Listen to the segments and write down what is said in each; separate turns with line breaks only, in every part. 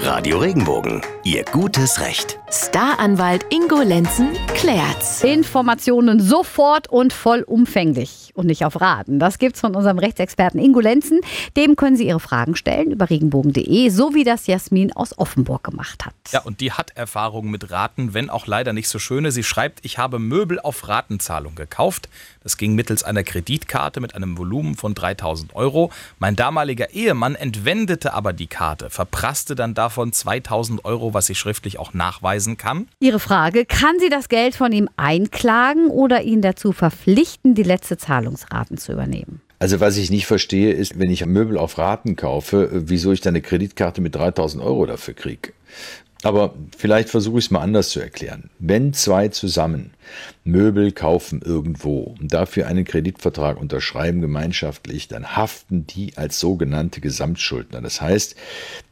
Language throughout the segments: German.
Radio Regenbogen, Ihr gutes Recht.
Staranwalt Ingo Lenzen klärt's.
Informationen sofort und vollumfänglich und nicht auf Raten. Das gibt's von unserem Rechtsexperten Ingo Lenzen. Dem können Sie Ihre Fragen stellen über regenbogen.de, so wie das Jasmin aus Offenburg gemacht hat.
Ja, und die hat Erfahrung mit Raten, wenn auch leider nicht so schöne. Sie schreibt, ich habe Möbel auf Ratenzahlung gekauft. Das ging mittels einer Kreditkarte mit einem Volumen von 3000 Euro. Mein damaliger Ehemann entwendete aber die Karte, verprasste dann davon 2000 Euro, was ich schriftlich auch nachweisen kann.
Ihre Frage, kann sie das Geld von ihm einklagen oder ihn dazu verpflichten, die letzte Zahlungsraten zu übernehmen?
Also was ich nicht verstehe, ist, wenn ich Möbel auf Raten kaufe, wieso ich dann eine Kreditkarte mit 3000 Euro dafür kriege. Aber vielleicht versuche ich es mal anders zu erklären. Wenn zwei zusammen Möbel kaufen irgendwo und dafür einen Kreditvertrag unterschreiben gemeinschaftlich, dann haften die als sogenannte Gesamtschuldner. Das heißt,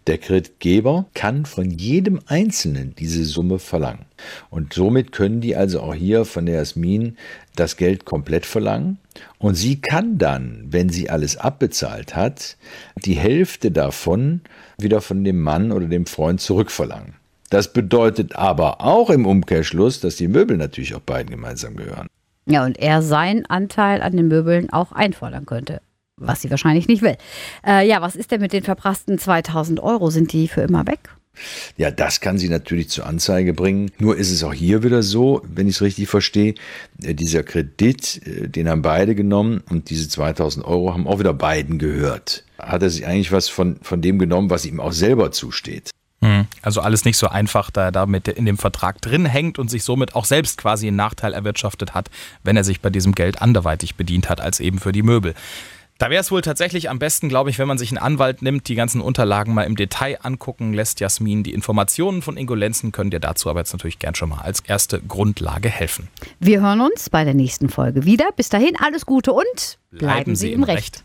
der Kreditgeber kann von jedem Einzelnen diese Summe verlangen. Und somit können die also auch hier von der Jasmin das Geld komplett verlangen. Und sie kann dann, wenn sie alles abbezahlt hat, die Hälfte davon wieder von dem Mann oder dem Freund zurückverlangen. Das bedeutet aber auch im Umkehrschluss, dass die Möbel natürlich auch beiden gemeinsam gehören.
Ja, und er seinen Anteil an den Möbeln auch einfordern könnte. Was sie wahrscheinlich nicht will. Äh, ja, was ist denn mit den verprassten 2000 Euro? Sind die für immer weg?
Ja, das kann sie natürlich zur Anzeige bringen. Nur ist es auch hier wieder so, wenn ich es richtig verstehe, äh, dieser Kredit, äh, den haben beide genommen und diese 2000 Euro haben auch wieder beiden gehört. Hat er sich eigentlich was von, von dem genommen, was ihm auch selber zusteht?
Also alles nicht so einfach, da er damit in dem Vertrag drin hängt und sich somit auch selbst quasi einen Nachteil erwirtschaftet hat, wenn er sich bei diesem Geld anderweitig bedient hat als eben für die Möbel. Da wäre es wohl tatsächlich am besten, glaube ich, wenn man sich einen Anwalt nimmt, die ganzen Unterlagen mal im Detail angucken lässt. Jasmin, die Informationen von Ingo Lenzen können dir dazu aber jetzt natürlich gern schon mal als erste Grundlage helfen.
Wir hören uns bei der nächsten Folge wieder. Bis dahin alles Gute und bleiben, bleiben Sie im Recht. Recht.